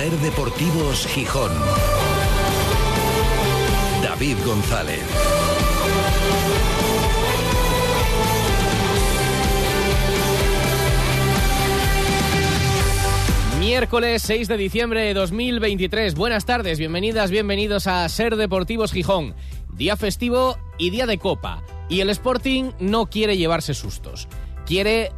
Ser Deportivos Gijón. David González. Miércoles 6 de diciembre de 2023. Buenas tardes, bienvenidas, bienvenidos a Ser Deportivos Gijón. Día festivo y día de copa. Y el Sporting no quiere llevarse sustos. Quiere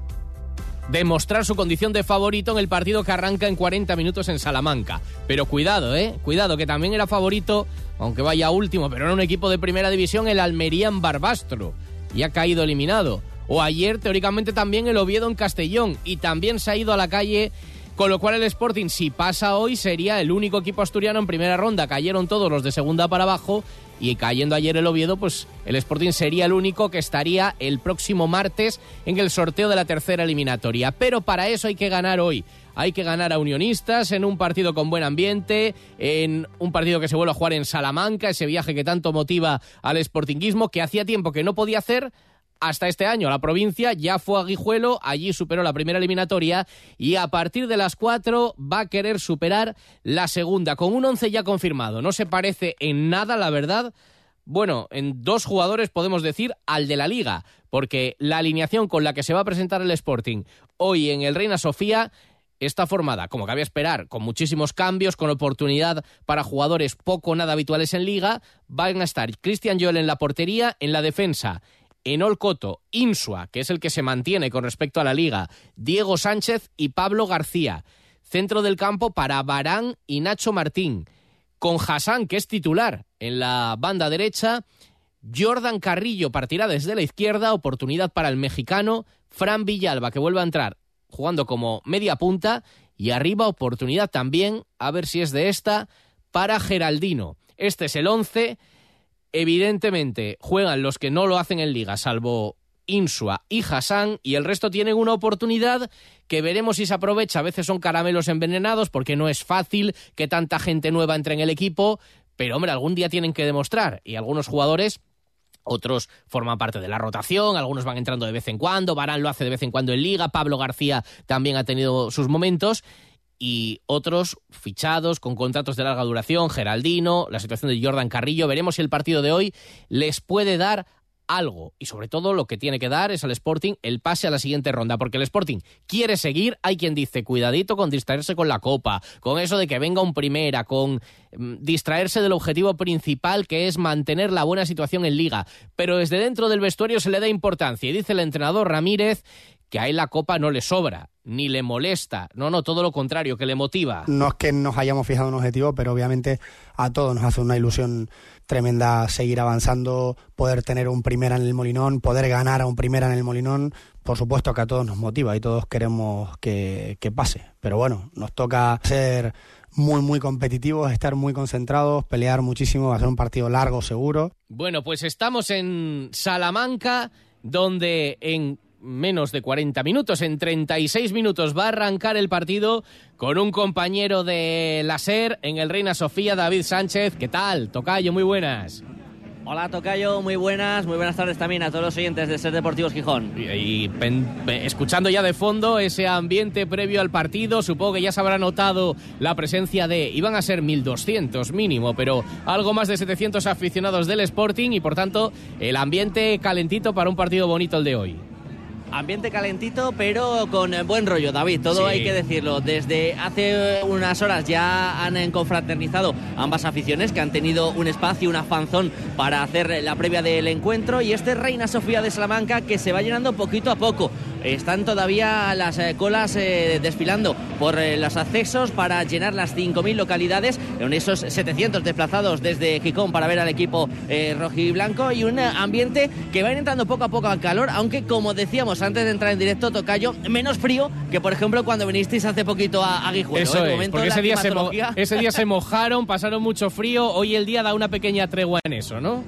demostrar su condición de favorito en el partido que arranca en 40 minutos en Salamanca. Pero cuidado, ¿eh? Cuidado, que también era favorito, aunque vaya último, pero era un equipo de primera división, el Almería en Barbastro. Y ha caído eliminado. O ayer, teóricamente, también el Oviedo en Castellón. Y también se ha ido a la calle con lo cual el Sporting, si pasa hoy, sería el único equipo asturiano en primera ronda. Cayeron todos los de segunda para abajo y cayendo ayer el Oviedo, pues el Sporting sería el único que estaría el próximo martes en el sorteo de la tercera eliminatoria. Pero para eso hay que ganar hoy. Hay que ganar a Unionistas en un partido con buen ambiente, en un partido que se vuelve a jugar en Salamanca, ese viaje que tanto motiva al Sportinguismo, que hacía tiempo que no podía hacer hasta este año. La provincia ya fue a Guijuelo, allí superó la primera eliminatoria y a partir de las cuatro va a querer superar la segunda, con un once ya confirmado. No se parece en nada, la verdad. Bueno, en dos jugadores podemos decir al de la liga, porque la alineación con la que se va a presentar el Sporting hoy en el Reina Sofía está formada, como cabía esperar, con muchísimos cambios, con oportunidad para jugadores poco nada habituales en liga. Van a estar Cristian Joel en la portería, en la defensa Enol Coto, Insua, que es el que se mantiene con respecto a la liga, Diego Sánchez y Pablo García. Centro del campo para Barán y Nacho Martín. Con Hassan, que es titular en la banda derecha. Jordan Carrillo partirá desde la izquierda, oportunidad para el mexicano. Fran Villalba, que vuelve a entrar jugando como media punta. Y arriba, oportunidad también, a ver si es de esta, para Geraldino. Este es el 11 Evidentemente, juegan los que no lo hacen en liga, salvo Insua y Hassan, y el resto tienen una oportunidad que veremos si se aprovecha. A veces son caramelos envenenados porque no es fácil que tanta gente nueva entre en el equipo, pero hombre, algún día tienen que demostrar, y algunos jugadores otros forman parte de la rotación, algunos van entrando de vez en cuando, Barán lo hace de vez en cuando en liga, Pablo García también ha tenido sus momentos y otros fichados con contratos de larga duración, Geraldino, la situación de Jordan Carrillo. Veremos si el partido de hoy les puede dar algo y sobre todo lo que tiene que dar es al Sporting el pase a la siguiente ronda porque el Sporting quiere seguir hay quien dice cuidadito con distraerse con la copa con eso de que venga un primera con mm, distraerse del objetivo principal que es mantener la buena situación en liga pero desde dentro del vestuario se le da importancia y dice el entrenador Ramírez que ahí la copa no le sobra, ni le molesta. No, no, todo lo contrario, que le motiva. No es que nos hayamos fijado un objetivo, pero obviamente a todos nos hace una ilusión tremenda seguir avanzando, poder tener un primera en el Molinón, poder ganar a un primera en el Molinón. Por supuesto que a todos nos motiva y todos queremos que, que pase. Pero bueno, nos toca ser muy, muy competitivos, estar muy concentrados, pelear muchísimo, hacer un partido largo, seguro. Bueno, pues estamos en Salamanca, donde en menos de 40 minutos. En 36 minutos va a arrancar el partido con un compañero de la SER en el Reina Sofía, David Sánchez. ¿Qué tal? Tocayo, muy buenas. Hola Tocayo, muy buenas, muy buenas tardes también a todos los oyentes de Ser Deportivos Gijón. Y, escuchando ya de fondo ese ambiente previo al partido, supongo que ya se habrá notado la presencia de, iban a ser 1.200 mínimo, pero algo más de 700 aficionados del Sporting y por tanto el ambiente calentito para un partido bonito el de hoy. Ambiente calentito, pero con buen rollo, David. Todo hay que decirlo. Desde hace unas horas ya han confraternizado ambas aficiones que han tenido un espacio, una fanzón para hacer la previa del encuentro. Y este Reina Sofía de Salamanca que se va llenando poquito a poco. Están todavía las eh, colas eh, desfilando por eh, los accesos para llenar las 5.000 localidades, con esos 700 desplazados desde Gijón para ver al equipo rojiblanco y un ambiente que va entrando poco a poco al calor, aunque como decíamos antes de entrar en directo, Tocayo, menos frío que, por ejemplo, cuando vinisteis hace poquito a, a Guijuelo. Eso es, porque ese día, se ese día se mojaron, pasaron mucho frío. Hoy el día da una pequeña tregua en eso, ¿no?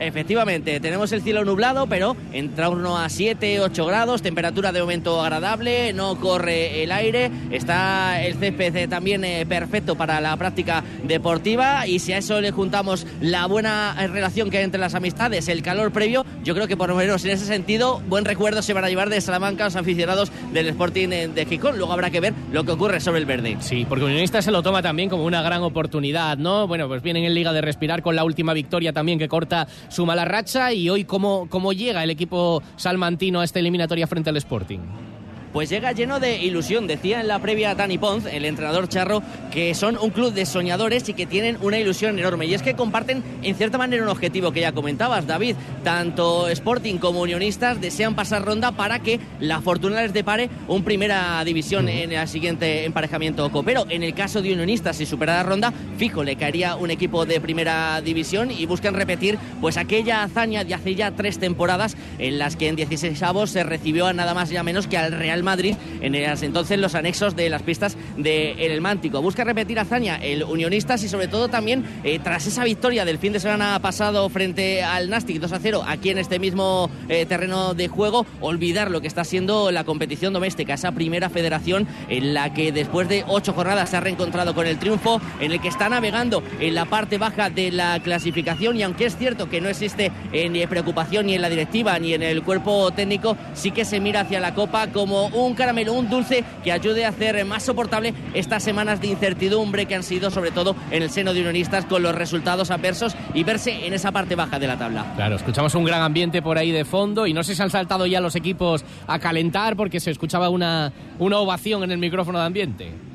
Efectivamente, tenemos el cielo nublado, pero en torno a 7, 8 grados, temperatura de momento agradable, no corre el aire, está el césped también eh, perfecto para la práctica deportiva y si a eso le juntamos la buena relación que hay entre las amistades, el calor previo, yo creo que por lo menos en ese sentido, buen recuerdo se van a llevar de Salamanca los aficionados del Sporting de Gijón. Luego habrá que ver lo que ocurre sobre el verde. Sí, porque Unionista se lo toma también como una gran oportunidad, ¿no? Bueno, pues vienen en Liga de Respirar con la última victoria también que corta su mala racha y hoy cómo, cómo llega el equipo salmantino a esta eliminatoria frente al Sporting pues llega lleno de ilusión. Decía en la previa Dani Pons, el entrenador charro, que son un club de soñadores y que tienen una ilusión enorme. Y es que comparten en cierta manera un objetivo que ya comentabas, David. Tanto Sporting como Unionistas desean pasar ronda para que la fortuna les depare un primera división en el siguiente emparejamiento copero. En el caso de Unionistas, si superara ronda, fijo, le caería un equipo de primera división y buscan repetir pues aquella hazaña de hace ya tres temporadas en las que en 16 avos se recibió a nada más y a menos que al Real Madrid en entonces los anexos de las pistas del El Mántico. Busca repetir hazaña el Unionistas y sobre todo también eh, tras esa victoria del fin de semana pasado frente al Nastic 2 a 0 aquí en este mismo eh, terreno de juego, olvidar lo que está siendo la competición doméstica, esa primera federación en la que después de ocho jornadas se ha reencontrado con el triunfo, en el que está navegando en la parte baja de la clasificación y aunque es cierto que no existe eh, ni preocupación ni en la directiva ni en el cuerpo técnico, sí que se mira hacia la Copa como un caramelo, un dulce que ayude a hacer más soportable estas semanas de incertidumbre que han sido sobre todo en el seno de unionistas con los resultados adversos y verse en esa parte baja de la tabla. Claro, escuchamos un gran ambiente por ahí de fondo y no sé si han saltado ya los equipos a calentar porque se escuchaba una, una ovación en el micrófono de ambiente.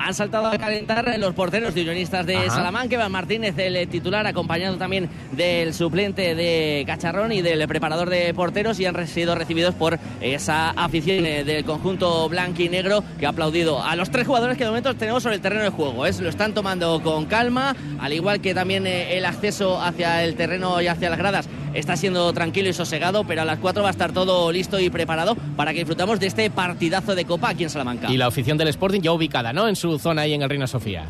Han saltado a calentar los porteros de Unionistas de Salamanca, Iván Martínez, el titular, acompañado también del suplente de Cacharrón y del preparador de porteros, y han sido recibidos por esa afición del conjunto blanco y negro que ha aplaudido a los tres jugadores que de momento tenemos sobre el terreno de juego. ¿eh? Lo están tomando con calma, al igual que también eh, el acceso hacia el terreno y hacia las gradas está siendo tranquilo y sosegado, pero a las 4 va a estar todo listo y preparado para que disfrutamos de este partidazo de Copa aquí en Salamanca. Y la afición del Sporting ya ubicada, ¿no? En su zona ahí en el Reina Sofía.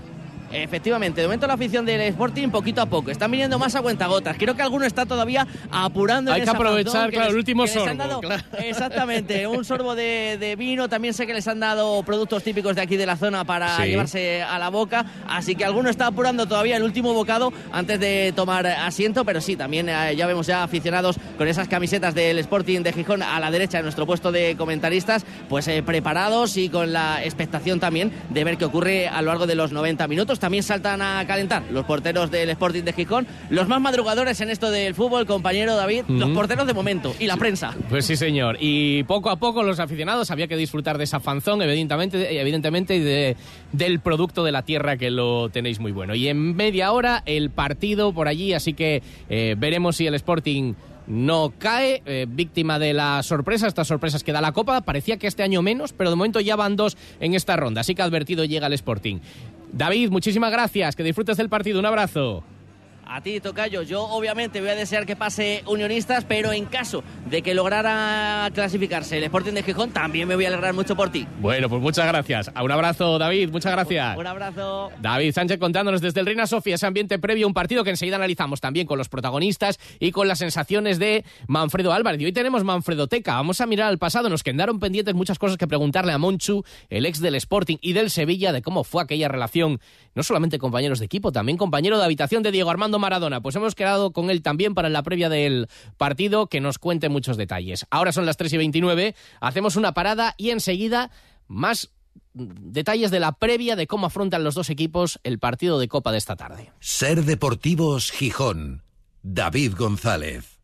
Efectivamente, de momento la afición del Sporting poquito a poco. Están viniendo más a cuentagotas. Creo que alguno está todavía apurando. Hay que aprovechar, claro, el último sorbo. Exactamente, un sorbo de, vino. También sé que les han dado productos típicos de aquí de la zona para llevarse a la boca. Así que alguno está apurando todavía el último bocado antes de tomar asiento. Pero sí, también eh, ya vemos ya aficionados con esas camisetas del Sporting de Gijón a la derecha de nuestro puesto de comentaristas, pues eh, preparados y con la expectación también de ver qué ocurre a lo largo de los 90 minutos también saltan a calentar los porteros del Sporting de Gijón. Los más madrugadores en esto del fútbol, compañero David, los porteros de momento y la prensa. Pues sí, señor. Y poco a poco los aficionados había que disfrutar de esa fanzón, evidentemente, evidentemente y de, del producto de la tierra que lo tenéis muy bueno. Y en media hora el partido por allí, así que eh, veremos si el Sporting no cae, eh, víctima de la sorpresa, estas sorpresas que da la Copa. Parecía que este año menos, pero de momento ya van dos en esta ronda, así que advertido llega el Sporting. David, muchísimas gracias, que disfrutes del partido, un abrazo. A ti, Tocayo, yo obviamente voy a desear que pase Unionistas, pero en caso de que lograra clasificarse el Sporting de Gijón, también me voy a alegrar mucho por ti. Bueno, pues muchas gracias. Un abrazo, David, muchas gracias. Un, abrazo. David Sánchez contándonos desde el Reina Sofía ese ambiente previo a un partido que enseguida analizamos también con los protagonistas y con las sensaciones de Manfredo Álvarez. Y hoy tenemos Manfredo Teca. Vamos a mirar al pasado. Nos quedaron pendientes muchas cosas que preguntarle a Monchu, el ex del Sporting y del Sevilla, de cómo fue aquella relación, no solamente compañeros de equipo, también compañero de habitación de Diego Armando Maradona. Pues hemos quedado con él también para la previa del partido que nos cuente muchos detalles. Ahora son las 3 y 29, hacemos una parada y enseguida más detalles de la previa de cómo afrontan los dos equipos el partido de Copa de esta tarde. Ser Deportivos Gijón. David González.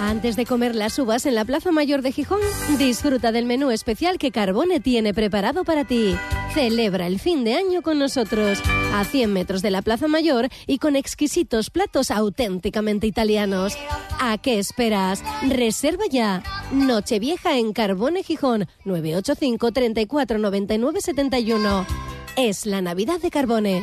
Antes de comer las uvas en la Plaza Mayor de Gijón, disfruta del menú especial que Carbone tiene preparado para ti. Celebra el fin de año con nosotros, a 100 metros de la Plaza Mayor y con exquisitos platos auténticamente italianos. ¿A qué esperas? Reserva ya. Nochevieja en Carbone Gijón, 985 34 99 71. Es la Navidad de Carbone.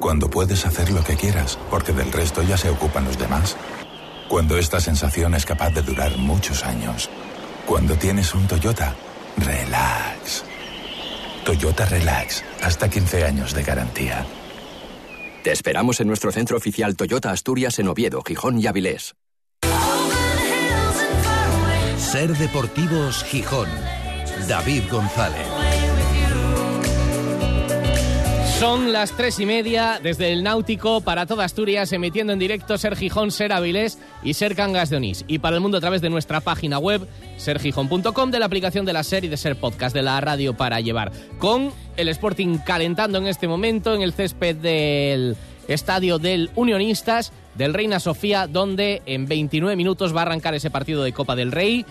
Cuando puedes hacer lo que quieras porque del resto ya se ocupan los demás. Cuando esta sensación es capaz de durar muchos años. Cuando tienes un Toyota, relax. Toyota Relax, hasta 15 años de garantía. Te esperamos en nuestro centro oficial Toyota Asturias en Oviedo, Gijón y Avilés. Ser Deportivos Gijón. David González. Son las tres y media desde el Náutico para toda Asturias, emitiendo en directo Ser Gijón, Ser Avilés y Ser Cangas de Onís. Y para el mundo a través de nuestra página web, sergijón.com, de la aplicación de la Ser y de Ser Podcast, de la radio para llevar. Con el Sporting calentando en este momento en el césped del estadio del Unionistas del Reina Sofía, donde en 29 minutos va a arrancar ese partido de Copa del Rey.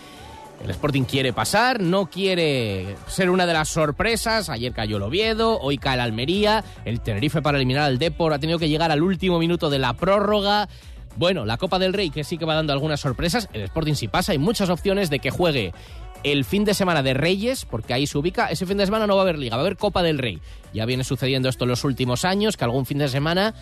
El Sporting quiere pasar, no quiere ser una de las sorpresas. Ayer cayó el Oviedo, hoy cae el Almería. El Tenerife para eliminar al Depor ha tenido que llegar al último minuto de la prórroga. Bueno, la Copa del Rey que sí que va dando algunas sorpresas. El Sporting sí pasa, hay muchas opciones de que juegue el fin de semana de Reyes, porque ahí se ubica. Ese fin de semana no va a haber liga, va a haber Copa del Rey. Ya viene sucediendo esto en los últimos años, que algún fin de semana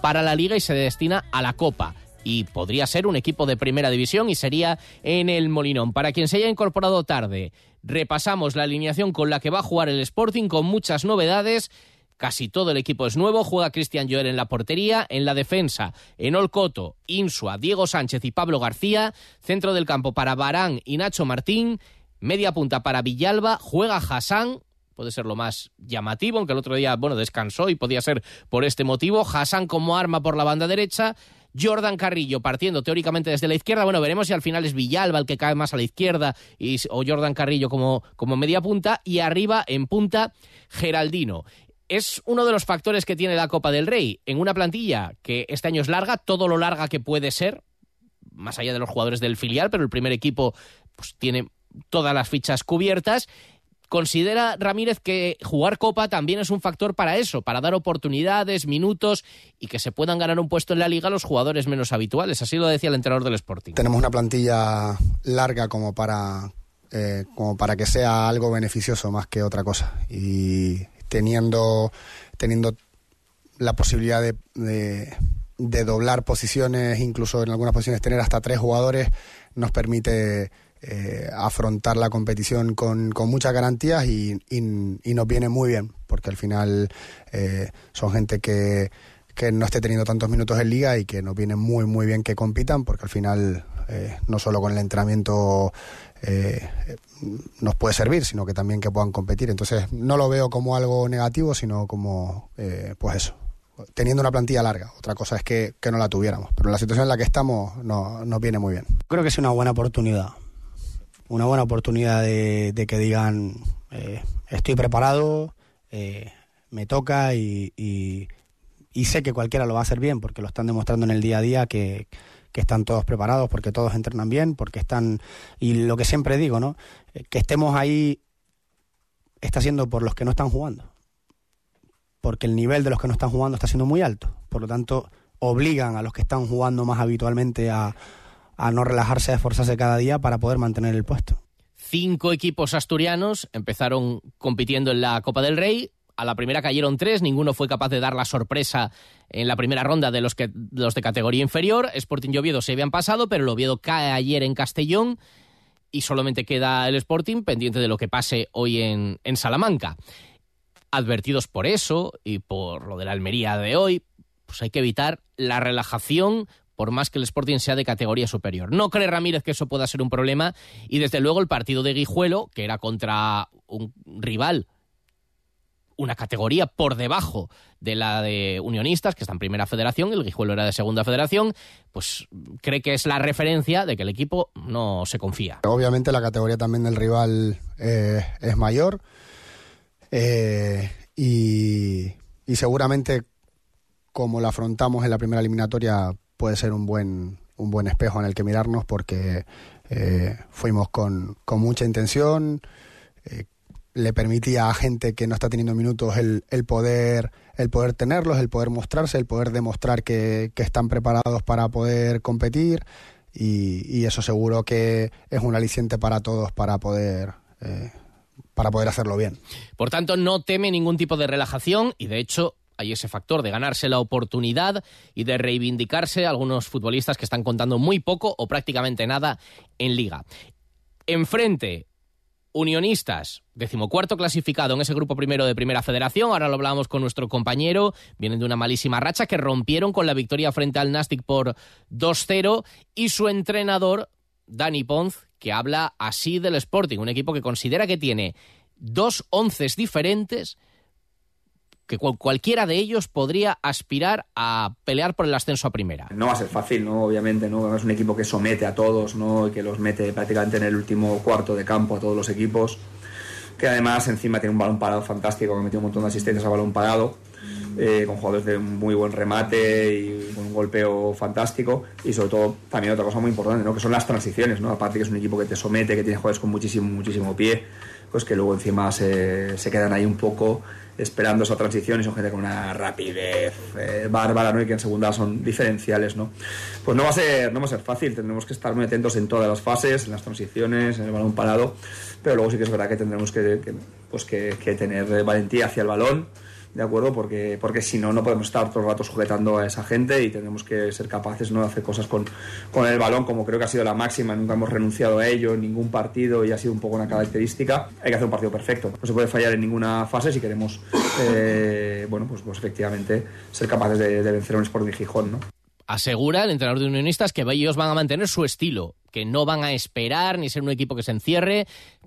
para la liga y se destina a la Copa y podría ser un equipo de primera división y sería en el Molinón. Para quien se haya incorporado tarde, repasamos la alineación con la que va a jugar el Sporting con muchas novedades. Casi todo el equipo es nuevo. Juega Cristian Joel en la portería, en la defensa, en Olcoto, Insua, Diego Sánchez y Pablo García. Centro del campo para Barán y Nacho Martín. Media punta para Villalba. Juega Hassan, puede ser lo más llamativo, aunque el otro día, bueno, descansó y podía ser por este motivo. Hassan como arma por la banda derecha. Jordan Carrillo partiendo teóricamente desde la izquierda. Bueno, veremos si al final es Villalba el que cae más a la izquierda y, o Jordan Carrillo como, como media punta. Y arriba, en punta, Geraldino. Es uno de los factores que tiene la Copa del Rey. En una plantilla que este año es larga, todo lo larga que puede ser, más allá de los jugadores del filial, pero el primer equipo pues, tiene todas las fichas cubiertas considera Ramírez que jugar Copa también es un factor para eso, para dar oportunidades, minutos y que se puedan ganar un puesto en la liga los jugadores menos habituales. Así lo decía el entrenador del Sporting. Tenemos una plantilla larga como para, eh, como para que sea algo beneficioso más que otra cosa. Y teniendo, teniendo la posibilidad de, de, de doblar posiciones, incluso en algunas posiciones tener hasta tres jugadores, nos permite eh, afrontar la competición con, con muchas garantías y, y, y, nos viene muy bien, porque al final eh, son gente que, que, no esté teniendo tantos minutos en liga y que nos viene muy, muy bien que compitan, porque al final eh, no solo con el entrenamiento eh, nos puede servir, sino que también que puedan competir. Entonces no lo veo como algo negativo, sino como, eh, pues eso, teniendo una plantilla larga. Otra cosa es que, que, no la tuviéramos. Pero la situación en la que estamos no, nos viene muy bien. Creo que es una buena oportunidad una buena oportunidad de, que digan eh, estoy preparado, eh, me toca y, y, sé que cualquiera lo va a hacer bien porque lo están demostrando en el día a día que, que, están todos preparados, porque todos entrenan bien, porque están... Y lo que siempre digo, ¿no? Que estemos ahí está siendo por los que no están jugando. Porque el nivel de los que no están jugando está siendo muy alto. Por lo tanto, obligan a los que están jugando más habitualmente a a no relajarse, a esforzarse cada día para poder mantener el puesto. Cinco equipos asturianos empezaron compitiendo en la Copa del Rey. A la primera cayeron tres, ninguno fue capaz de dar la sorpresa en la primera ronda de los, que, los de categoría inferior. Sporting y se habían pasado, pero el cae ayer en Castellón y solamente queda el Sporting pendiente de lo que pase hoy en, en Salamanca. Advertidos por eso y por lo de la Almería de hoy, pues hay que evitar la relajación por más que el Sporting sea de categoría superior. No cree Ramírez que eso pueda ser un problema y desde luego el partido de Guijuelo, que era contra un rival, una categoría por debajo de la de Unionistas, que está en primera federación, el Guijuelo era de segunda federación, pues cree que es la referencia de que el equipo no se confía. Obviamente la categoría también del rival eh, es mayor eh, y, y seguramente como la afrontamos en la primera eliminatoria puede ser un buen, un buen espejo en el que mirarnos porque eh, fuimos con, con, mucha intención, eh, le permitía a gente que no está teniendo minutos el, el poder el poder tenerlos, el poder mostrarse, el poder demostrar que, que están preparados para poder competir y, eso seguro que es un aliciente para todos para poder eh, para poder hacerlo bien. Por tanto, no teme ningún tipo de relajación y de hecho hay ese factor de ganarse la oportunidad y de reivindicarse algunos futbolistas que están contando muy poco o prácticamente nada en liga. Enfrente, Unionistas, decimocuarto clasificado en ese grupo primero de Primera Federación. Ahora lo hablábamos con nuestro compañero. Vienen de una malísima racha que rompieron con la victoria frente al Nastic por 2-0. Y su entrenador, Dani Ponz, que habla así del Sporting, un equipo que considera que tiene dos onces diferentes que cualquiera de ellos podría aspirar a pelear por el ascenso a primera. No va a ser fácil, ¿no? Obviamente, ¿no? Es un equipo que somete a todos, ¿no? Y que los mete prácticamente en el último cuarto de campo a todos los equipos. Que además encima tiene un balón parado fantástico, que metido un montón de asistencias a balón parado. Eh, con jugadores de muy buen remate y con un golpeo fantástico y sobre todo también otra cosa muy importante ¿no? que son las transiciones ¿no? aparte que es un equipo que te somete que tiene jugadores con muchísimo muchísimo pie pues que luego encima se, se quedan ahí un poco esperando esa transición y son gente con una rapidez eh, bárbara ¿no? y que en segunda son diferenciales. ¿no? Pues no va, a ser, no va a ser fácil, tendremos que estar muy atentos en todas las fases, en las transiciones, en el balón parado, pero luego sí que es verdad que tendremos que, pues que tener valentía hacia el balón ¿de acuerdo? Porque, porque si no, no podemos estar todo el rato sujetando a esa gente y tenemos que ser capaces ¿no? de hacer cosas con, con el balón, como creo que ha sido la máxima, nunca hemos renunciado a ello en ningún partido y ha sido un poco una característica. Hay que hacer un partido perfecto, no se puede fallar en ninguna fase si queremos, eh, bueno, pues, pues efectivamente ser capaces de, vencer a un Sporting Gijón, ¿no? asegura el entrenador de Unionistas que ellos van a mantener su estilo, que no van a esperar ni ser un equipo que se encierre,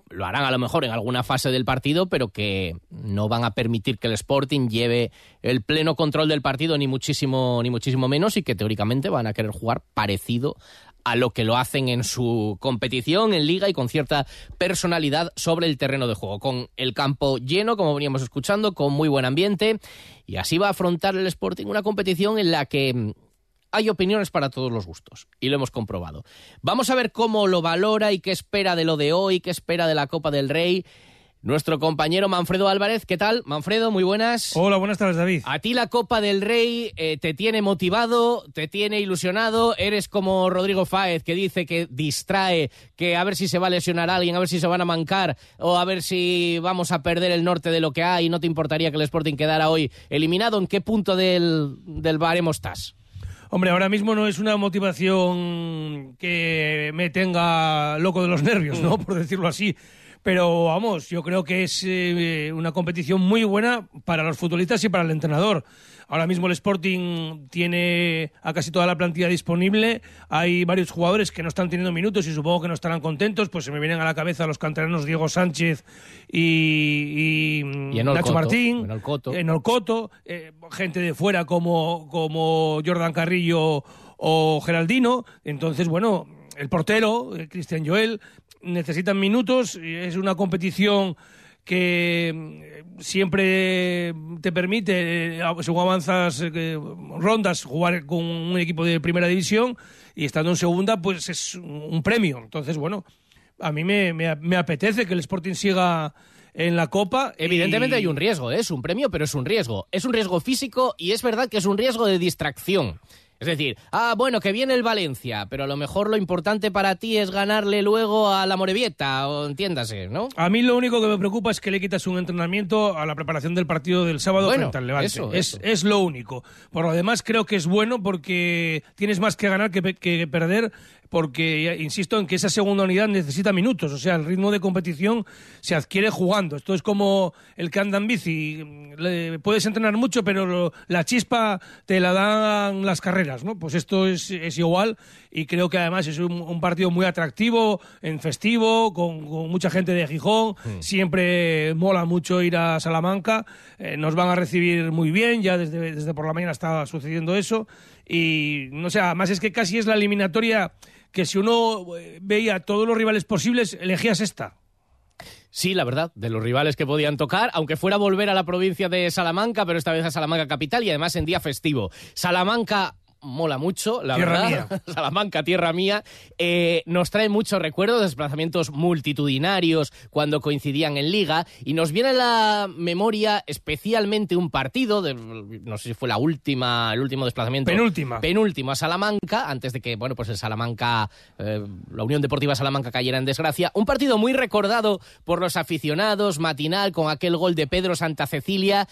lo harán a lo mejor en alguna fase del partido, pero que no van a permitir que el Sporting lleve el pleno control del partido, ni muchísimo, ni muchísimo menos, y que teóricamente van a querer jugar parecido a lo que lo hacen en su competición, en liga y con cierta personalidad sobre el terreno de juego, con el campo lleno, como veníamos escuchando, con muy buen ambiente, y así va a afrontar el Sporting una competición en la que hay opiniones para todos los gustos y lo hemos comprobado. Vamos a ver cómo lo valora y qué espera de lo de hoy, qué espera de la Copa del Rey. Nuestro compañero Manfredo Álvarez, ¿qué tal? Manfredo, muy buenas. Hola, buenas tardes, David. A ti la Copa del Rey eh, te tiene motivado, te tiene ilusionado, eres como Rodrigo Fáez que dice que distrae, que a ver si se va a lesionar alguien, a ver si se van a mancar o a ver si vamos a perder el norte de lo que hay y no te importaría que el Sporting quedara hoy eliminado. ¿En qué punto del, del baremo estás? Hombre, ahora mismo no es una motivación que me tenga loco de los nervios, ¿no? Por decirlo así. Pero vamos, yo creo que es eh, una competición muy buena para los futbolistas y para el entrenador. Ahora mismo el Sporting tiene a casi toda la plantilla disponible. Hay varios jugadores que no están teniendo minutos y supongo que no estarán contentos. Pues se me vienen a la cabeza los canteranos Diego Sánchez y, y, Nacho Martín. En Olcoto. En Olcoto. Eh, gente de fuera como, como Jordan Carrillo o Geraldino. Entonces, bueno, el portero, Cristian Joel, necesitan minutos. Es una competición que mm, siempre te permite, eh, según avanzas eh, rondas, jugar con un equipo de primera división y estando en segunda, pues es un premio. Entonces, bueno, a mí me, apetece que el Sporting siga en la Copa. Evidentemente hay un riesgo, ¿eh? es un premio, pero es un riesgo. Es un riesgo físico y es verdad que es un riesgo de distracción. Es decir, ah, bueno, que viene el Valencia, pero a lo mejor lo importante para ti es ganarle luego a la Morevieta, o entiéndase, ¿no? A mí lo único que me preocupa es que le quitas un entrenamiento a la preparación del partido del sábado frente al Levante. Eso, es, eso. es lo único. Por lo demás, creo que es bueno porque tienes más que ganar que, que perder porque insisto en que esa segunda unidad necesita minutos, o sea, el ritmo de competición se adquiere jugando. Esto es como el que anda en bici, Le, puedes entrenar mucho, pero lo, la chispa te la dan las carreras, ¿no? Pues esto es, es igual y creo que además es un, un partido muy atractivo, en festivo, con, con mucha gente de Gijón, mm. siempre mola mucho ir a Salamanca, eh, nos van a recibir muy bien, ya desde, desde por la mañana está sucediendo eso y no sé, además es que casi es la eliminatoria que si uno veía todos los rivales posibles, elegías esta. Sí, la verdad, de los rivales que podían tocar, aunque fuera volver a la provincia de Salamanca, pero esta vez a Salamanca capital y además en día festivo. Salamanca mola mucho, la Tierra verdad. mía. Salamanca, tierra mía. Eh, nos trae muchos recuerdos de desplazamientos multitudinarios cuando coincidían en Liga y nos viene a la memoria especialmente un partido, de, no sé si fue la última, el último desplazamiento. Penúltima. Penúltimo a Salamanca, antes de que, bueno, pues el Salamanca, eh, la Unión Deportiva Salamanca cayera en desgracia. Un partido muy recordado por los aficionados, matinal, con aquel gol de Pedro Santa Cecilia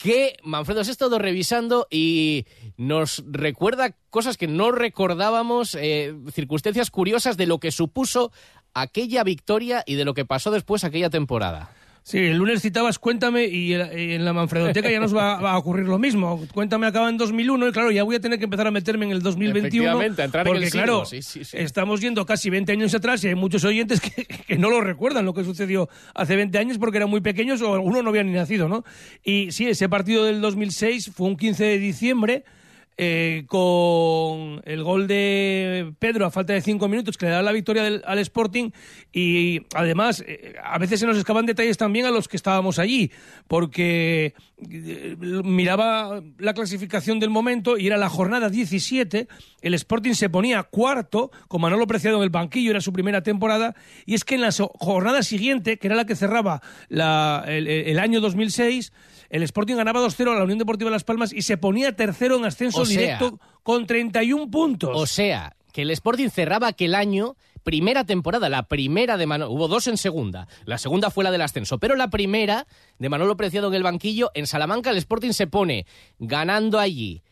que Manfredo se ha estado revisando y nos recuerda cosas que no recordábamos, eh, circunstancias curiosas de lo que supuso aquella victoria y de lo que pasó después aquella temporada. Sí, el lunes citabas Cuéntame y en- la Manfredoteca ya nos va, va a ocurrir lo mismo. Cuéntame acaba en 2001 y claro, ya voy a tener que empezar a meterme en el 2021. Efectivamente, a entrar en porque el claro, sí, sí, sí. estamos yendo casi 20 años atrás y hay muchos oyentes que, que no lo recuerdan lo que sucedió hace 20 años porque eran muy pequeños o algunos no habían ni nacido, ¿no? Y sí, ese partido del 2006 fue un 15 de diciembre eh, con el gol de Pedro a falta de cinco minutos que le da la victoria del- al Sporting y además eh, a veces se nos escapan detalles también a los que estábamos allí porque eh, miraba la clasificación del momento y era la jornada 17 el Sporting se ponía cuarto con Manolo Preciado en el banquillo era su primera temporada y es que en la jornada siguiente que era la que cerraba la- el, el año 2006 el Sporting ganaba 2-0 a la Unión Deportiva Las Palmas y se ponía tercero en ascenso O sea- directo con 31 puntos. O sea, que el Sporting cerraba aquel año, primera temporada, la primera de Manolo, hubo dos en segunda, la segunda fue la del ascenso, pero la primera de Manolo Preciado en el banquillo, en Salamanca el Sporting se pone ganando allí,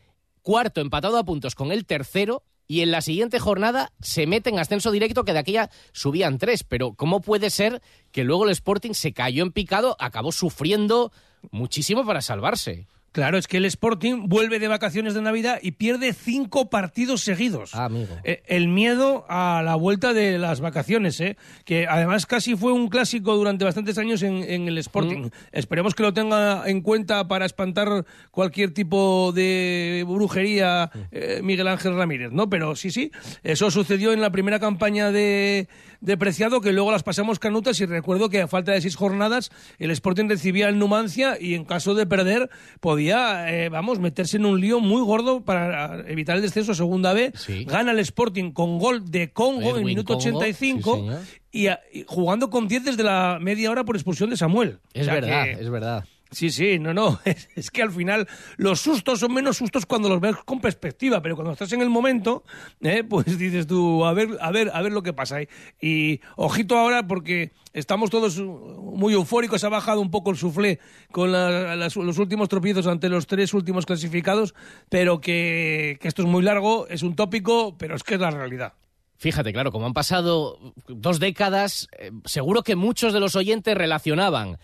cuarto empatado a puntos con el tercero, y en la siguiente jornada se mete en ascenso directo, que de aquella subían tres, pero ¿cómo puede ser que luego el Sporting se cayó en picado, acabó sufriendo muchísimo para salvarse? Claro, es que el Sporting vuelve de vacaciones de Navidad y pierde cinco partidos seguidos. Ah, amigo. Eh, el miedo a la vuelta de las vacaciones, ¿eh? que además casi fue un clásico durante bastantes años en, en el Sporting. Mm. Esperemos que lo tenga en cuenta para espantar cualquier tipo de brujería Mm. eh, Miguel Ángel Ramírez, ¿no? Pero sí, sí, eso sucedió en la primera campaña de, de Preciado, que luego las pasamos canutas y recuerdo que a falta de seis jornadas el Sporting recibía el Numancia y en caso de perder podía, eh, vamos, meterse en un lío muy gordo para evitar el descenso a segunda B. Sí. Gana el Sporting con gol de Congo en minuto Congo, 85 sí, y, a- y jugando con 10 desde la media hora por expulsión de Samuel. Es O sea verdad, que- es verdad. Sí, sí, no, no. Es, que al final los sustos son menos sustos cuando los ves con perspectiva, pero cuando estás en el momento, eh, pues dices tú, a ver, a ver, a ver lo que pasa. Y, y ojito ahora porque estamos todos muy eufóricos, ha bajado un poco el suflé con la- los últimos tropiezos ante los tres últimos clasificados, pero que, que esto es muy largo, es un tópico, pero es que es la realidad. Fíjate, claro, como han pasado dos décadas, eh, seguro que muchos de los oyentes relacionaban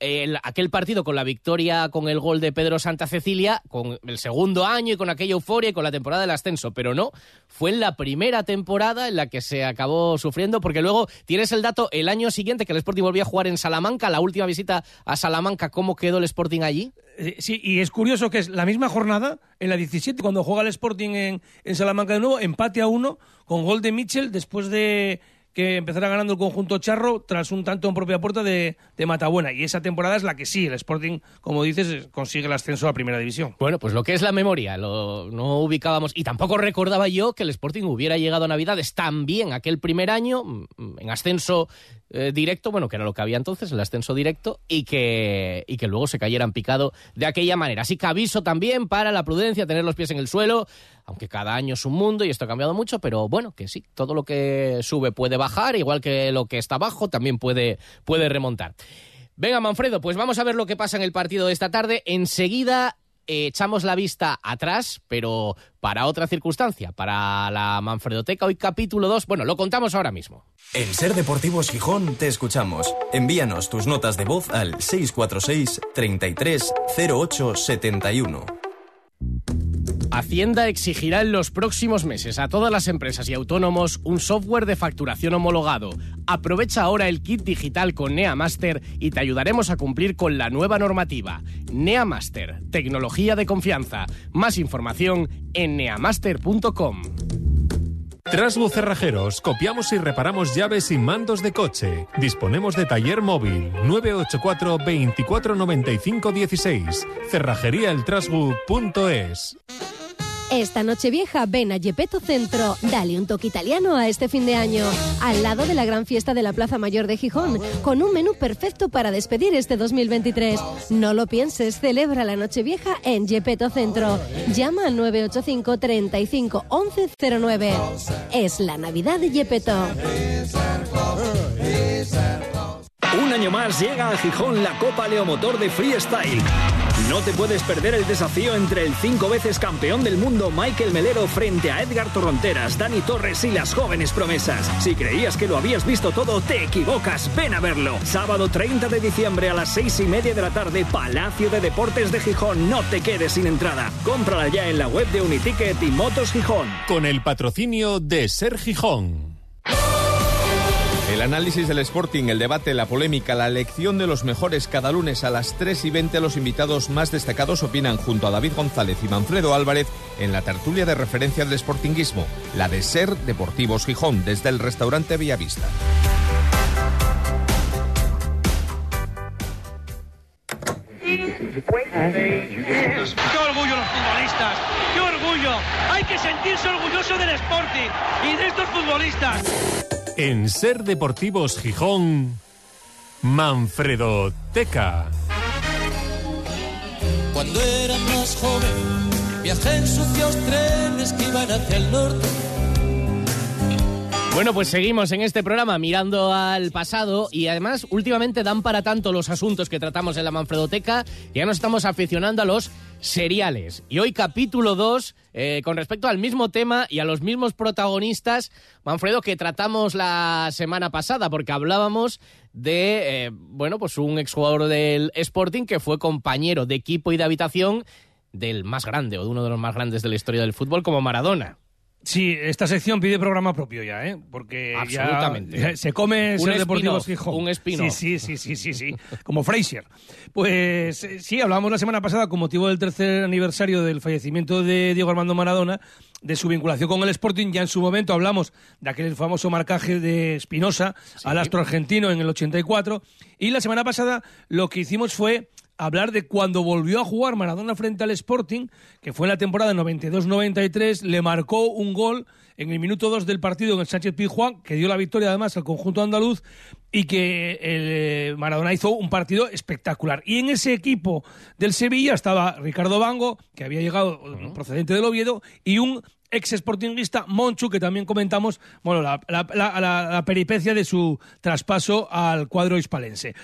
el- aquel partido con la victoria con el gol de Pedro Santa Cecilia, con el segundo año y con aquella euforia y con la temporada del ascenso, pero no, fue en la primera temporada en la que se acabó sufriendo, porque luego tienes el dato el año siguiente que el Sporting volvió a jugar en Salamanca, la última visita a Salamanca, ¿cómo quedó el Sporting allí? Eh, Sí, y es curioso que es la misma jornada, en la 17, cuando juega el Sporting en, en Salamanca de nuevo, empate a uno con gol de Mitchell después de que empezara ganando el conjunto charro tras un tanto en propia puerta de, de Matabuena. Y esa temporada es la que sí, el Sporting, como dices, consigue el ascenso a Primera División. Bueno, pues lo que es la memoria, lo, no ubicábamos y tampoco recordaba yo que el Sporting hubiera llegado a Navidades tan bien aquel primer año, mm, en ascenso eh, directo, bueno, que era lo que había entonces, el ascenso directo, y que, y que luego se cayeran picado de aquella manera. Así que aviso también para la prudencia, tener los pies en el suelo, aunque cada año es un mundo y esto ha cambiado mucho, pero bueno, que sí, todo lo que sube puede bajar, igual que lo que está abajo también puede, puede remontar. Venga, Manfredo, pues vamos a ver lo que pasa en el partido de esta tarde. Enseguida eh, echamos la vista atrás, pero para otra circunstancia, para la Manfredoteca, hoy capítulo 2. Bueno, lo contamos ahora mismo. En Ser Deportivos Gijón te escuchamos. Envíanos tus notas de voz al 646 33 08 71. Hacienda exigirá en los próximos meses a todas las empresas y autónomos un software de facturación homologado. Aprovecha ahora el kit digital con NeaMaster y te ayudaremos a cumplir con la nueva normativa. NeaMaster, tecnología de confianza. Más información en neamaster.com. Trasbu Cerrajeros, copiamos y reparamos llaves y mandos de coche. Disponemos de taller móvil 984 24 95 16. Cerrajeríaeltrasbu.es. Esta noche vieja ven a Gepetto Centro. Dale un toque italiano a este fin de año. Al lado de la gran fiesta de la Plaza Mayor de Gijón, con un menú perfecto para despedir este 2023. No lo pienses, celebra la noche vieja en Gepetto Centro. Llama al 985 35 1109. Es la Navidad de Gepetto. Un año más llega a Gijón la Copa Leomotor de Freestyle. No te puedes perder el desafío entre el cinco veces campeón del mundo Michael Melero frente a Edgar Torronteras, Dani Torres y las jóvenes promesas. Si creías que lo habías visto todo, te equivocas. Ven a verlo. Sábado 30 de diciembre a las seis y media de la tarde, Palacio de Deportes de Gijón. No te quedes sin entrada. Cómprala ya en la web de Uniticket y Motos Gijón. Con el patrocinio de Ser Gijón. El análisis del Sporting, el debate, la polémica, la elección de los mejores cada lunes a las 3 y 20 los invitados más destacados opinan junto a David González y Manfredo Álvarez en la tertulia de referencia del Sportinguismo, la de Ser Deportivos Gijón, desde el restaurante Villavista. ¡Qué orgullo los futbolistas! ¡Qué orgullo! Hay que sentirse orgulloso del Sporting y de estos futbolistas. En Ser Deportivos Gijón, Manfredo Teca. Cuando era más joven, viajé en sucios trenes que iban hacia el norte. Bueno, pues seguimos en este programa mirando al pasado y además últimamente dan para tanto los asuntos que tratamos en la Manfredoteca ya nos estamos aficionando a los seriales. Y hoy capítulo 2, eh, con respecto al mismo tema y a los mismos protagonistas, Manfredo, que tratamos la semana pasada, porque hablábamos de, eh, bueno, pues un exjugador del Sporting que fue compañero de equipo y de habitación del más grande o de uno de los más grandes de la historia del fútbol como Maradona. Sí, esta sección pide programa propio ya, ¿eh? Porque Absolutamente. Ya, se come Un ser Gijón. un. Sí, sí, sí, sí, sí, sí. Como Fraser. Pues eh, sí, hablábamos la semana pasada con motivo del tercer aniversario del fallecimiento de Diego Armando Maradona, de su vinculación con el Sporting. Ya en su momento hablamos de aquel famoso marcaje de Espinosa al astro argentino en el 84. Y la semana pasada lo que hicimos fue hablar de cuando volvió a jugar Maradona frente al Sporting, que fue en la temporada 92-93, le marcó un gol en el minuto 2 del partido en el Sánchez Pizjuán, que dio la victoria además al conjunto andaluz y que el, eh, Maradona hizo un partido espectacular. Y en ese equipo del Sevilla estaba Ricardo Bango, que había llegado eh, procedente del Oviedo, y un ex sportinguista, Monchu, que también comentamos, bueno, la, la- la- la- la peripecia de su traspaso al cuadro hispalense.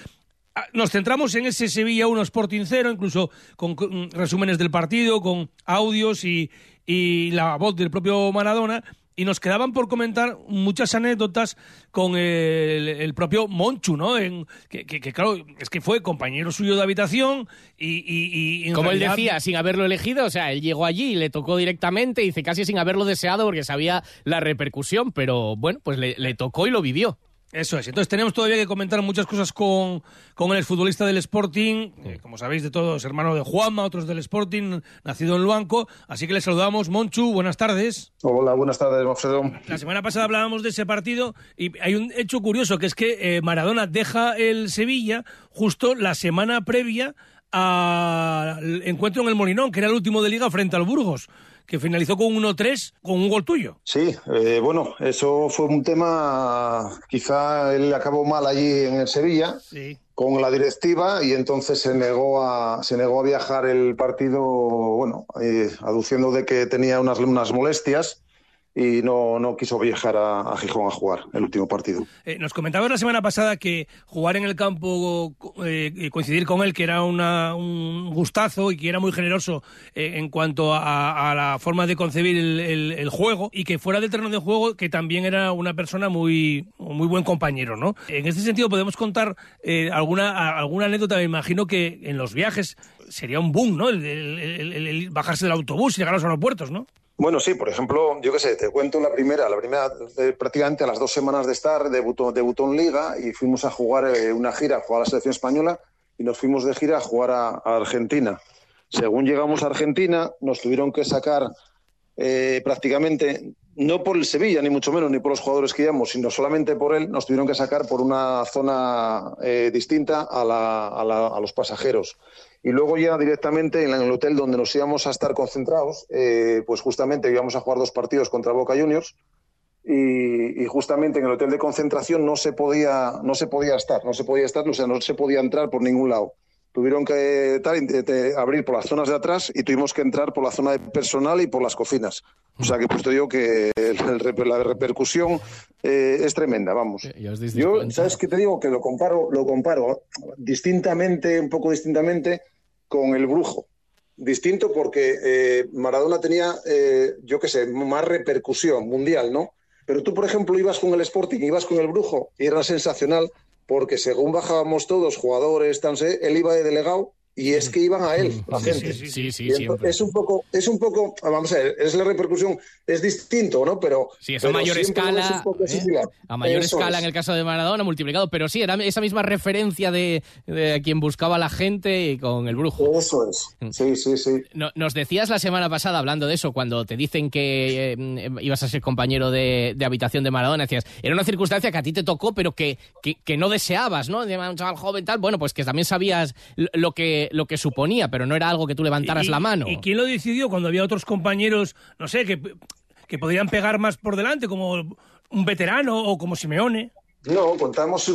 Ah, Nos centramos en ese Sevilla 1 Sporting 0, incluso con, con resúmenes del partido, con audios y, y la voz del propio Maradona. Y nos quedaban por comentar muchas anécdotas con el, el propio Monchu, ¿no? En- que, que- que, claro, es que fue compañero suyo de habitación y... y- y en Como él decía, sin haberlo elegido, o sea, él llegó allí y le tocó directamente, dice casi sin haberlo deseado porque sabía la repercusión, pero bueno, pues le, le tocó y lo vivió. Eso es. Entonces tenemos todavía que comentar muchas cosas con, con el exfutbolista del Sporting, que, como sabéis de todos, hermano de Juanma, otros del Sporting, nacido en Luanco. Así que le saludamos. Monchu, buenas tardes. Hola, buenas tardes, Manfredo. La semana pasada hablábamos de ese partido y hay un hecho curioso, que es que eh, Maradona deja el Sevilla justo la semana previa al encuentro en el Molinón, que era el último de liga frente al Burgos, que finalizó con 1-3 con un gol tuyo. Sí, eh, bueno, eso fue un tema, quizá él acabó mal allí en el Sevilla Sí. con la directiva y entonces se negó a, se negó a viajar el partido, bueno, eh, aduciendo de que tenía unas, unas molestias y no, no quiso viajar a, Gijón a jugar el último partido. Eh, nos comentabas la semana pasada que jugar en el campo, eh, coincidir con él, que era un gustazo y que era muy generoso eh, en cuanto a, a la forma de concebir el, el- juego y que fuera del terreno de juego, que también era una persona muy, muy buen compañero, ¿no? En este sentido, podemos contar eh, alguna, alguna anécdota. Me imagino que en los viajes sería un boom, ¿no? El, bajarse del autobús y llegar a los aeropuertos, ¿no? Bueno, sí, por ejemplo, yo qué sé, te cuento la primera, la primera, eh, prácticamente a las dos semanas de estar, debutó, debutó en Liga y fuimos a jugar eh, una gira, a jugar a la selección española y nos fuimos de gira a jugar a, a Argentina. Según llegamos a Argentina, nos tuvieron que sacar eh, prácticamente no por el Sevilla, ni mucho menos, ni por los jugadores que íbamos, sino solamente por él, nos tuvieron que sacar por una zona eh, distinta a, los pasajeros. Y luego ya directamente en el hotel donde nos íbamos a estar concentrados, eh, pues justamente íbamos a jugar dos partidos contra Boca Juniors y, y, justamente en el hotel de concentración no se podía, no se podía estar, no se podía estar, o sea, no se podía entrar por ningún lado tuvieron que tal, abrir por las zonas de atrás y tuvimos que entrar por la zona de personal y por las cocinas. O sea que pues te digo que el, el, la repercusión eh, es tremenda, vamos. Yo, ¿sabes qué te digo? Que lo comparo, lo comparo distintamente, un poco distintamente, con el brujo. Distinto porque eh, Maradona tenía, eh, yo qué sé, más repercusión mundial, ¿no? Pero tú, por ejemplo, ibas con el Sporting, ibas con el brujo y era sensacional porque según bajábamos todos, jugadores, tan, él iba de delegado y es que iban a él, la gente. Sí, sí, sí, es un poco, es un poco, vamos a ver, es la repercusión, es distinto, ¿no? Pero sí, es a mayor escala, ¿eh? a mayor Eso escala es. en el caso de Maradona multiplicado, pero sí, era esa misma referencia de, de quien buscaba a la gente con el brujo. Eso es, sí, sí, sí. No, nos decías la semana pasada hablando de eso, cuando te dicen que eh, ibas a ser compañero de, de, habitación de Maradona, decías, era una circunstancia que a ti te tocó, pero que, que, que no deseabas, ¿no? De un chaval joven tal, bueno, pues que también sabías lo que lo que suponía, pero no era algo que tú levantaras ¿Y, la mano. ¿Y quién lo decidió cuando había otros compañeros, no sé, que, que podrían pegar más por delante, como un veterano o como Simeone? No, contamos,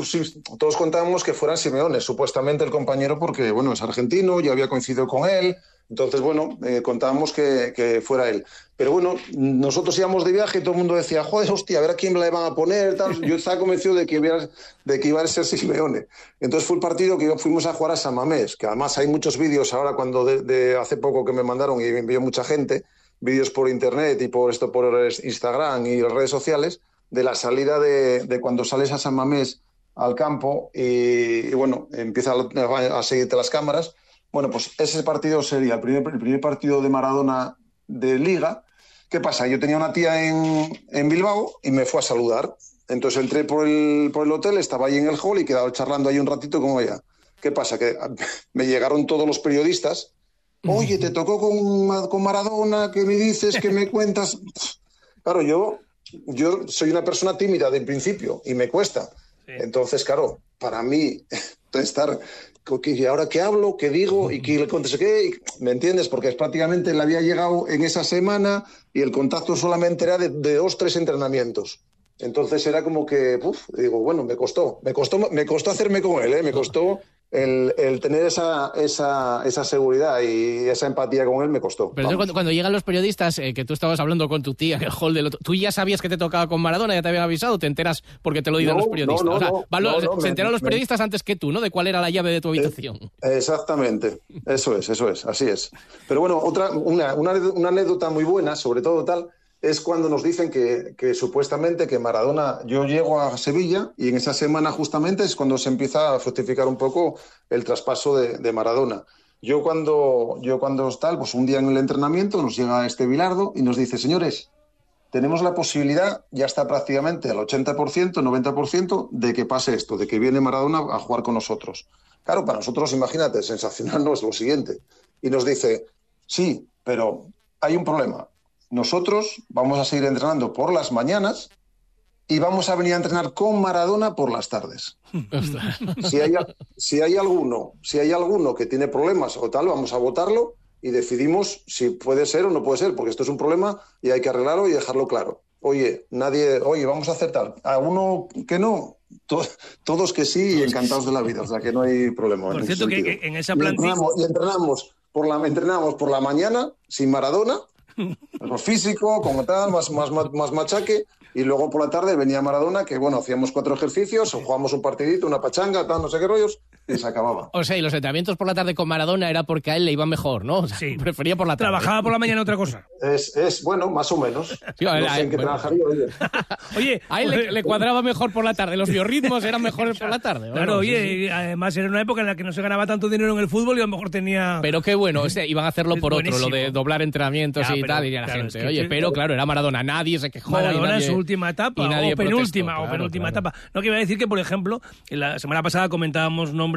todos contábamos que fuera Simeone, supuestamente el compañero, porque bueno, es argentino, yo había coincidido con él, entonces bueno, eh, contábamos que, fuera él. Pero bueno, nosotros íbamos de viaje y todo el mundo decía, joder, hostia, a ver a quién le van a poner, tal. Yo estaba convencido de que, iba, de que iba a ser Simeone. Entonces fue el partido que fuimos a jugar a San Mamés, que además hay muchos vídeos ahora cuando hace poco que me mandaron y me envió mucha gente, vídeos por internet y por esto por Instagram y redes sociales de la salida de, cuando sales a San Mamés al campo y, bueno, empieza a, seguirte las cámaras. Bueno, pues ese partido sería el primer, el primer, partido de Maradona de Liga. ¿Qué pasa? Yo tenía una tía en, en Bilbao y me fue a saludar. Entonces entré por el, por el hotel, estaba ahí en el hall y quedaba charlando ahí un ratito como ella. ¿Qué pasa? Que me llegaron todos los periodistas. Oye, te tocó con, con Maradona, ¿qué me dices? ¿Qué me cuentas? Claro, yo yo soy una persona tímida de principio y me cuesta. Sí. Entonces, claro, para mí estar, ¿y ahora qué hablo? ¿Qué digo? ¿Y qué le contesto qué? ¿Me entiendes? Porque es prácticamente le había llegado en esa semana y el contacto solamente era de, de dos, tres entrenamientos. Entonces era como que, uf, digo, bueno, me costó, me costó, me costó hacerme con él, ¿eh? me costó el, el, tener esa, esa, esa, seguridad y esa empatía con él me costó. Pero cuando, cuando, llegan los periodistas, eh, que tú estabas hablando con tu tía el hall del otro, ¿tú ya sabías que te tocaba con Maradona? ¿Ya te habían avisado? ¿Te enteras porque te lo no, los periodistas? No, no, o sea, no, los, se enteraron los periodistas antes que tú, ¿no? De cuál era la llave de tu habitación. Eh, exactamente, eso es, eso es, así es. Pero bueno, otra, una, una, una anécdota muy buena, sobre todo tal, es cuando nos dicen que, supuestamente que Maradona, yo llego a Sevilla y en esa semana justamente es cuando se empieza a fructificar un poco el traspaso de, de Maradona. Yo cuando, yo cuando tal, pues un día en el entrenamiento nos llega este Bilardo y nos dice, señores, tenemos la posibilidad, ya está prácticamente al 80%, 90% de que pase esto, de que viene Maradona a jugar con nosotros. Claro, para nosotros, imagínate, sensacional no es lo siguiente. Y nos dice, sí, pero hay un problema nosotros vamos a seguir entrenando por las mañanas y vamos a venir a entrenar con Maradona por las tardes. si, hay, si hay alguno, si hay alguno que tiene problemas o tal, vamos a votarlo y decidimos si puede ser o no puede ser, porque esto es un problema y hay que arreglarlo y dejarlo claro. Oye, nadie, oye, vamos a hacer tal. A uno que no, to, todos que sí y encantados de la vida, o sea que no hay problema. Por cierto, que, que, en esa plantilla. Y entrenamos, y entrenamos, por la, entrenamos por la mañana sin Maradona pues físico, como tal, más, más, más machaque. Y luego por la tarde venía Maradona, que bueno, hacíamos cuatro ejercicios, o jugábamos un partidito, una pachanga, tal, no sé qué rollos, se acababa. O sea, y los entrenamientos por la tarde con Maradona era porque a él le iba mejor, ¿no? O sea, sí. prefería por la tarde. Trabajaba por la mañana otra cosa. Es, es bueno, más o menos. Sí, no sé en qué bueno. trabajaría, oye. oye, a él le, le, cuadraba mejor por la tarde, los biorritmos eran mejores por la tarde. Claro, oye, sí, sí. además era una época en la que no se ganaba tanto dinero en el fútbol y a lo mejor tenía... Pero qué bueno, o sea, iban a hacerlo por otro, lo de doblar entrenamientos ya, y pero, tal, y la claro, gente, es que oye, pero claro, era Maradona, nadie se quejó. Maradona nadie, en su última etapa, o penúltima, protestó, o penúltima claro. etapa. No, que iba a decir que, por ejemplo, la semana pasada comentábamos nombres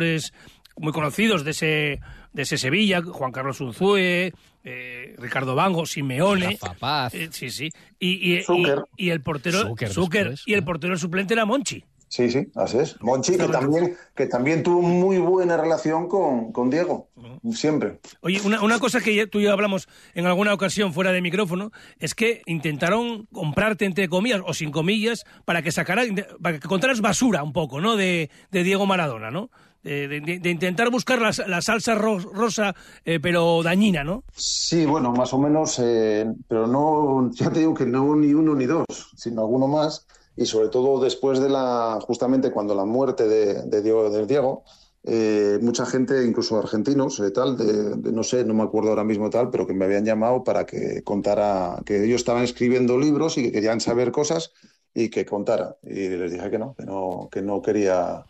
muy conocidos de ese, de ese Sevilla, Juan Carlos Unzúe, eh, Ricardo Bango, Simeone. Rafa Paz. Eh, sí, sí. Y, y- y- Zucker. y el portero, Zucker Zucker, después, y el portero suplente era Monchi. Sí, sí, así es. Monchi, que también, que también tuvo muy buena relación con, con Diego, siempre. Oye, una, una cosa que tú y yo hablamos en alguna ocasión fuera de micrófono es que intentaron comprarte, entre comillas, o sin comillas, para que sacaras, para que contaras basura un poco, ¿no? De, de Diego Maradona, ¿no? De, de- de intentar buscar la, la salsa ro- rosa, eh, pero dañina, ¿no? Sí, bueno, más o menos, eh, pero no, ya te digo que no ni uno ni dos, sino alguno más. Y sobre todo después de la, justamente cuando la muerte de, de Diego, de Diego eh, mucha gente, incluso argentinos, eh, tal, de, de- no sé, no me acuerdo ahora mismo tal, pero que me habían llamado para que contara, que ellos estaban escribiendo libros y que querían saber cosas y que contara. Y les dije que no, que no, que no quería,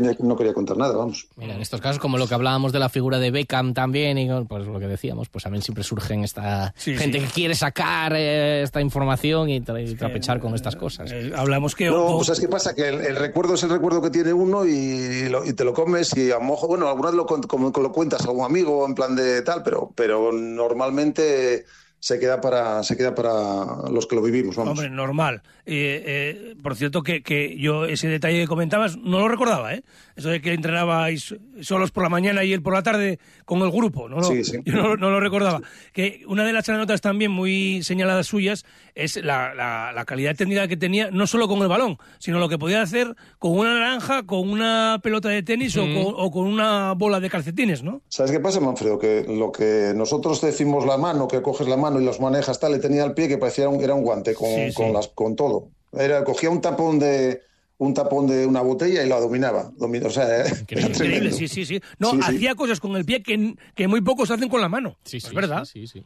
que no quería contar nada, vamos. Mira, en estos casos, como lo que hablábamos de la figura de Beckham también, y pues lo que decíamos, pues también siempre surgen esta Sí, gente sí. que quiere sacar eh, esta información y, tra- y trapechar con estas cosas. Eh, hablamos que... No, o- pues es que pasa que el, el recuerdo es el recuerdo que tiene uno y, lo- y te lo comes y a lo mejor, bueno, alguna vez lo, con- como, lo cuentas a algún amigo en plan de tal, pero, pero normalmente se queda para se queda para los que lo vivimos, vamos. Hombre, normal. Eh, eh, por cierto, que, que yo ese detalle que comentabas no lo recordaba, ¿eh? Eso de que entrenabais solos por la mañana y él por la tarde con el grupo, ¿no? lo- Sí, sí. Yo no, no lo recordaba. Que una de las anécdotas también muy señaladas suyas es la, la- la calidad técnica que tenía, no solo con el balón, sino lo que podía hacer con una naranja, con una pelota de tenis o, Mm. con, o con una bola de calcetines, ¿no? ¿Sabes qué pasa, Manfredo? Que lo que nosotros decimos la mano, que coges la mano y los manejas tal, le tenía al pie que parecía un, era un guante con, Sí, sí. con, las, con todo. Era, cogía un tapón de un tapón de una botella y la dominaba. Domi- o sea, era Increíble, tremendo. sí, sí, sí. No, Sí, sí. hacía cosas con el pie que, que muy pocos hacen con la mano. es verdad.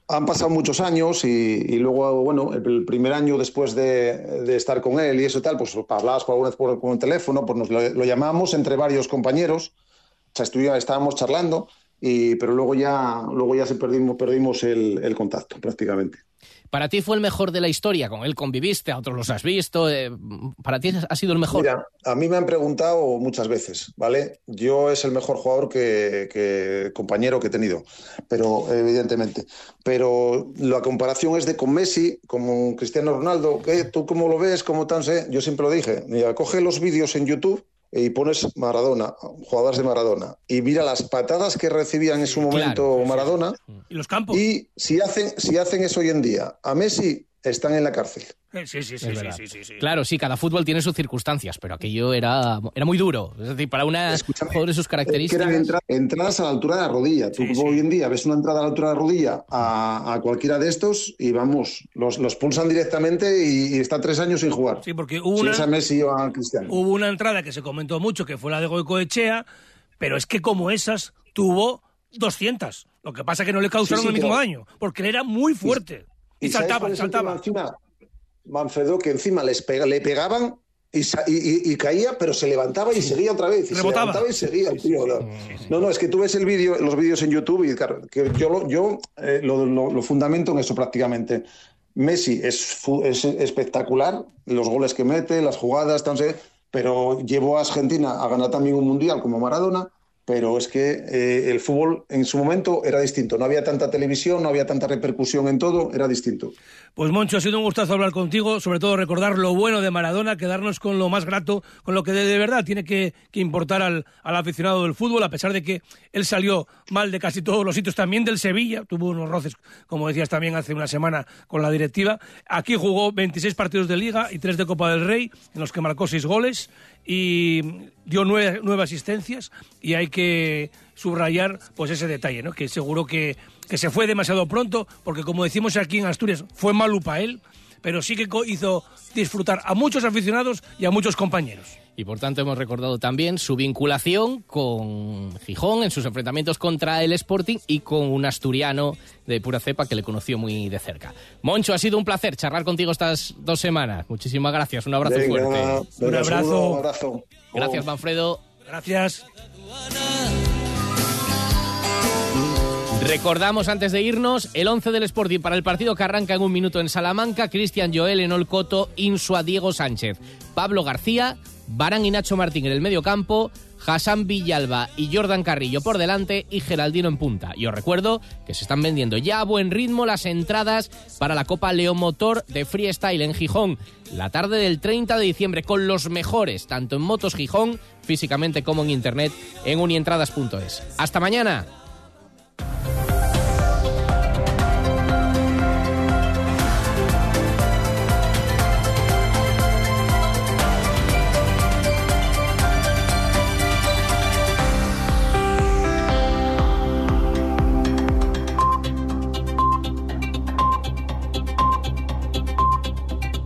Han pasado muchos años y, y luego, bueno, el, el primer año después de, de estar con él y eso y tal, pues hablabas por alguna vez por, por el teléfono, pues nos lo, lo llamábamos entre varios compañeros, o sea, estábamos charlando, y, pero luego ya, luego ya se perdimos, perdimos el, el contacto prácticamente. Para ti fue el mejor de la historia, con él conviviste, a otros los has visto. eh, para ti ha sido el mejor. Mira, a mí me han preguntado muchas veces, ¿vale? Yo es el mejor jugador que, que- compañero que he tenido, pero evidentemente. Pero la comparación es de con Messi, con Cristiano Ronaldo. ¿Tú cómo lo ves? ¿Cómo tan sé? Yo siempre lo dije. Mira, coge los vídeos en YouTube y pones Maradona, jugadores de Maradona, y mira las patadas que recibían en su momento Maradona. Y los campos. Y si hacen, si hacen eso hoy en día, a Messi están en la cárcel. Eh, Sí, sí, sí, sí, sí, sí, sí. Claro, sí, cada fútbol tiene sus circunstancias, pero aquello era, era muy duro. Es decir, para una jugador de sus Es que eran características. entra- entradas a la altura de la rodilla. Tú hoy en día ves una entrada a la altura de la rodilla a, a cualquiera de estos y vamos, los, los pulsan directamente y, y está tres años sin jugar. Sí, porque hubo Si una, a Messi o a Cristiano. hubo una entrada que se comentó mucho, que fue la de Goicoechea, pero es que como esas tuvo 200. Lo que pasa es que no le causaron Sí, sí, el mismo pero- daño, porque él era muy fuerte. Y, ¿sabes saltaba, cuál es el tema saltaba. encima? Manfredo, que encima les pega- le pegaban y, y- y- y caía, pero se levantaba y seguía otra vez. Y se Rebotaba. levantaba y seguía el tío. No, no, no, es que tú ves el vídeo, los vídeos en YouTube y claro, que yo, lo, yo eh, lo, lo- lo fundamento en eso prácticamente. Messi es, es espectacular, los goles que mete, las jugadas, tan se- pero llevó a Argentina a ganar también un mundial como Maradona. Pero es que eh, el fútbol en su momento era distinto. No había tanta televisión, no había tanta repercusión en todo, era distinto. Pues Moncho, ha sido un gustazo hablar contigo, sobre todo recordar lo bueno de Maradona, quedarnos con lo más grato, con lo que de, verdad tiene que, que importar al, al aficionado del fútbol, a pesar de que él salió mal de casi todos los sitios, también del Sevilla, tuvo unos roces, como decías también hace una semana con la directiva. Aquí jugó 26 partidos de Liga y 3 de Copa del Rey, en los que marcó 6 goles y dio nueve, nueve asistencias y hay que subrayar pues ese detalle, ¿no? que seguro que, que se fue demasiado pronto, porque como decimos aquí en Asturias, fue malo para él, pero sí que hizo disfrutar a muchos aficionados y a muchos compañeros. Y por tanto hemos recordado también su vinculación con Gijón en sus enfrentamientos contra el Sporting y con un asturiano de pura cepa que le conoció muy de cerca. Moncho, ha sido un placer charlar contigo estas dos semanas. Muchísimas gracias, un abrazo Venga, fuerte. venga, Un abrazo. saludo, un abrazo. Gracias, Manfredo. Gracias. Recordamos antes de irnos el 11 del Sporting para el partido que arranca en un minuto en Salamanca, Cristian Joel, Enol Coto, Insua, Diego Sánchez, Pablo García, Barán y Nacho Martín en el medio campo, Hassan Villalba y Jordan Carrillo por delante y Geraldino en punta. Y os recuerdo que se están vendiendo ya a buen ritmo las entradas para la Copa Leomotor de Freestyle en Gijón, la tarde del 30 de diciembre, con los mejores, tanto en Motos Gijón, físicamente como en internet, en unientradas.es. ¡Hasta mañana! Thank you.